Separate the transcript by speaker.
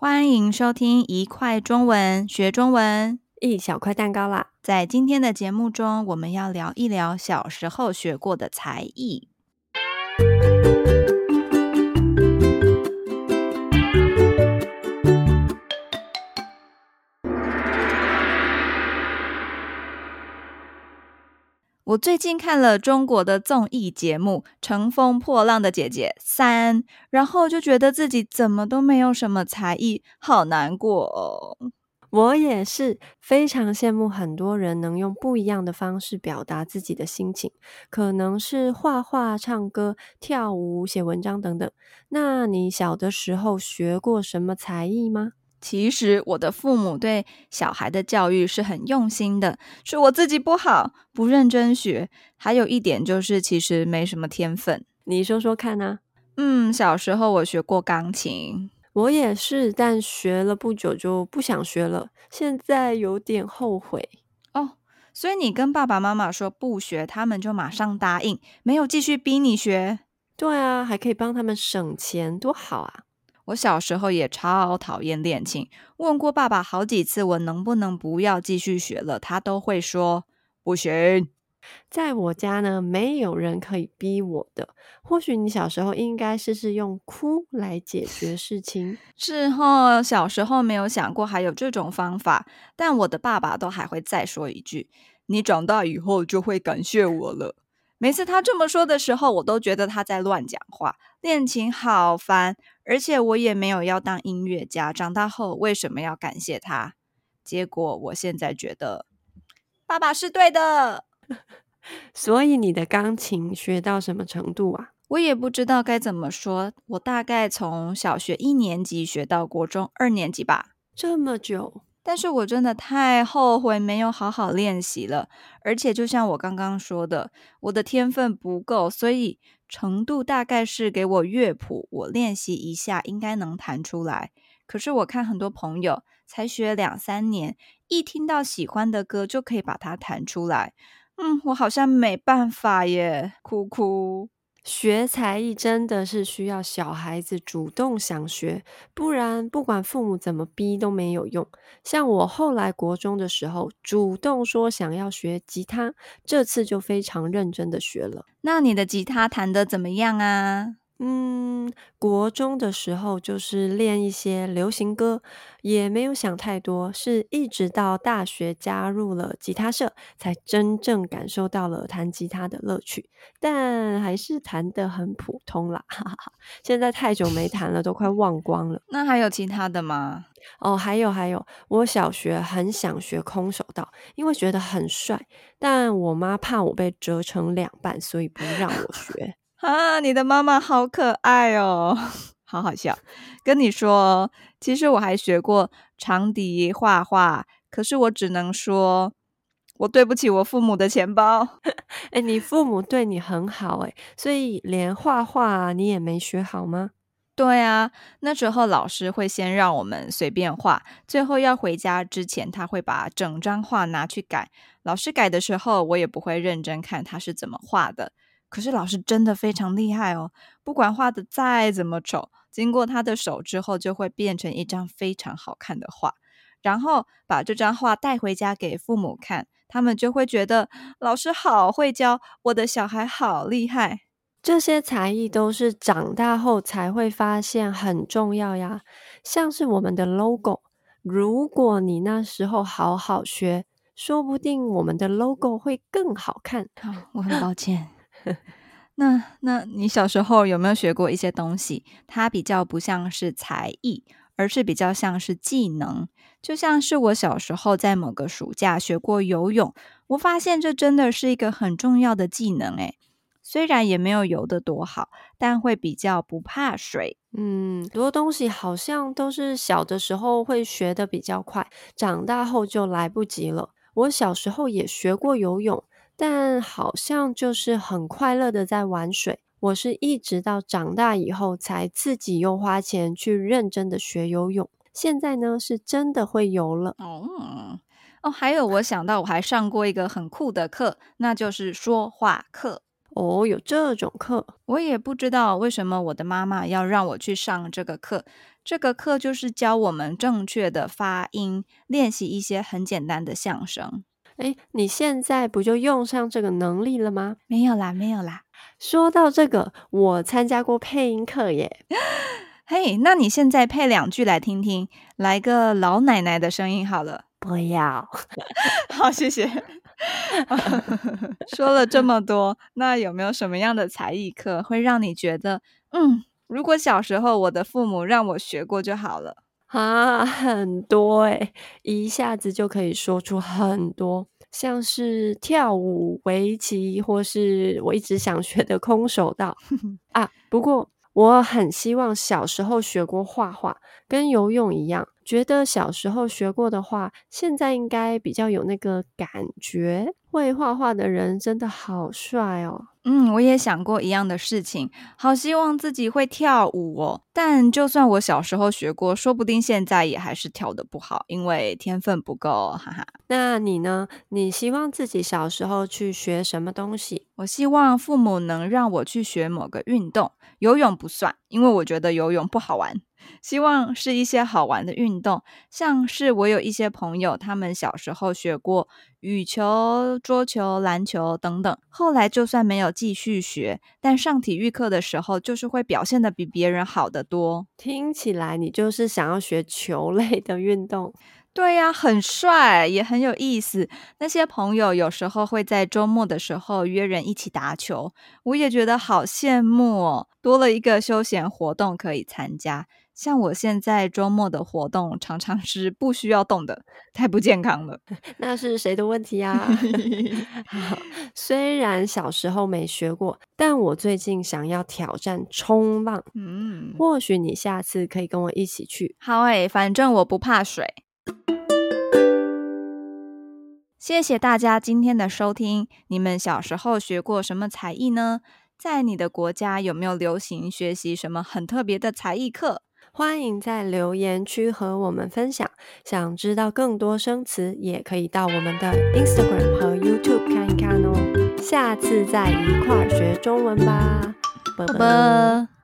Speaker 1: 欢迎收听一块中文学中文，
Speaker 2: 一小块蛋糕啦！
Speaker 1: 在今天的节目中，我们要聊一聊小时候学过的才艺。我最近看了中国的综艺节目《乘风破浪的姐姐三》，然后就觉得自己怎么都没有什么才艺，好难过哦。
Speaker 2: 我也是非常羡慕很多人能用不一样的方式表达自己的心情，可能是画画、唱歌、跳舞、写文章等等。那你小的时候学过什么才艺吗？
Speaker 1: 其实我的父母对小孩的教育是很用心的，是我自己不好，不认真学。还有一点就是，其实没什么天分。
Speaker 2: 你说说看啊。
Speaker 1: 嗯，小时候我学过钢琴，
Speaker 2: 我也是，但学了不久就不想学了，现在有点后悔。
Speaker 1: 哦，所以你跟爸爸妈妈说不学，他们就马上答应，没有继续逼你学？
Speaker 2: 对啊，还可以帮他们省钱，多好啊！
Speaker 1: 我小时候也超讨厌练琴，问过爸爸好几次，我能不能不要继续学了，他都会说不行。
Speaker 2: 在我家呢，没有人可以逼我的。或许你小时候应该试试用哭来解决事情。
Speaker 1: 是齁，小时候没有想过还有这种方法，但我的爸爸都还会再说一句：“你长大以后就会感谢我了。”每次他这么说的时候，我都觉得他在乱讲话。练琴好烦，而且我也没有要当音乐家。长大后为什么要感谢他？结果我现在觉得爸爸是对的。
Speaker 2: 所以你的钢琴学到什么程度啊？
Speaker 1: 我也不知道该怎么说。我大概从小学一年级学到国中二年级吧。
Speaker 2: 这么久。
Speaker 1: 但是我真的太后悔没有好好练习了，而且就像我刚刚说的，我的天分不够，所以程度大概是给我乐谱，我练习一下应该能弹出来。可是我看很多朋友才学两三年，一听到喜欢的歌就可以把它弹出来，嗯，我好像没办法耶，哭哭。
Speaker 2: 学才艺真的是需要小孩子主动想学，不然不管父母怎么逼都没有用。像我后来国中的时候，主动说想要学吉他，这次就非常认真的学了。
Speaker 1: 那你的吉他弹得怎么样啊？
Speaker 2: 嗯，国中的时候就是练一些流行歌，也没有想太多，是一直到大学加入了吉他社，才真正感受到了弹吉他的乐趣。但还是弹得很普通啦，哈哈哈。现在太久没 弹了，都快忘光了。
Speaker 1: 那还有其他的吗？
Speaker 2: 哦，还有还有，我小学很想学空手道，因为觉得很帅，但我妈怕我被折成两半，所以不让我学。
Speaker 1: 啊，你的妈妈好可爱哦，好好笑。跟你说，其实我还学过长笛、画画，可是我只能说，我对不起我父母的钱包。
Speaker 2: 哎，你父母对你很好哎，所以连画画你也没学好吗？
Speaker 1: 对啊，那时候老师会先让我们随便画，最后要回家之前，他会把整张画拿去改。老师改的时候，我也不会认真看他是怎么画的。可是老师真的非常厉害哦，不管画的再怎么丑，经过他的手之后，就会变成一张非常好看的画。然后把这张画带回家给父母看，他们就会觉得老师好会教，我的小孩好厉害。
Speaker 2: 这些才艺都是长大后才会发现很重要呀，像是我们的 logo，如果你那时候好好学，说不定我们的 logo 会更好看。
Speaker 1: 好，我很抱歉。那那你小时候有没有学过一些东西？它比较不像是才艺，而是比较像是技能。就像是我小时候在某个暑假学过游泳，我发现这真的是一个很重要的技能。诶，虽然也没有游得多好，但会比较不怕水。
Speaker 2: 嗯，很多东西好像都是小的时候会学得比较快，长大后就来不及了。我小时候也学过游泳。但好像就是很快乐的在玩水。我是一直到长大以后，才自己又花钱去认真的学游泳。现在呢，是真的会游了。
Speaker 1: 哦哦，还有我想到我还上过一个很酷的课，那就是说话课。
Speaker 2: 哦，有这种课，
Speaker 1: 我也不知道为什么我的妈妈要让我去上这个课。这个课就是教我们正确的发音，练习一些很简单的相声。
Speaker 2: 诶，你现在不就用上这个能力了吗？
Speaker 1: 没有啦，没有啦。
Speaker 2: 说到这个，我参加过配音课耶。
Speaker 1: 嘿，那你现在配两句来听听，来个老奶奶的声音好了。
Speaker 2: 不要。
Speaker 1: 好，谢谢。说了这么多，那有没有什么样的才艺课会让你觉得，嗯，如果小时候我的父母让我学过就好了？
Speaker 2: 啊，很多诶，一下子就可以说出很多，像是跳舞、围棋，或是我一直想学的空手道 啊。不过。我很希望小时候学过画画，跟游泳一样，觉得小时候学过的话，现在应该比较有那个感觉。会画画的人真的好帅哦！
Speaker 1: 嗯，我也想过一样的事情，好希望自己会跳舞哦。但就算我小时候学过，说不定现在也还是跳的不好，因为天分不够，哈哈。
Speaker 2: 那你呢？你希望自己小时候去学什么东西？
Speaker 1: 我希望父母能让我去学某个运动，游泳不算，因为我觉得游泳不好玩。希望是一些好玩的运动，像是我有一些朋友，他们小时候学过羽球、桌球、篮球等等，后来就算没有继续学，但上体育课的时候，就是会表现得比别人好得多。
Speaker 2: 听起来你就是想要学球类的运动。
Speaker 1: 对呀，很帅，也很有意思。那些朋友有时候会在周末的时候约人一起打球，我也觉得好羡慕哦，多了一个休闲活动可以参加。像我现在周末的活动常常是不需要动的，太不健康了。
Speaker 2: 那是谁的问题啊？虽然小时候没学过，但我最近想要挑战冲浪。嗯，或许你下次可以跟我一起去。
Speaker 1: 好诶，反正我不怕水。谢谢大家今天的收听。你们小时候学过什么才艺呢？在你的国家有没有流行学习什么很特别的才艺课？
Speaker 2: 欢迎在留言区和我们分享。想知道更多生词，也可以到我们的 Instagram 和 YouTube 看一看哦。下次再一块儿学中文吧，拜拜。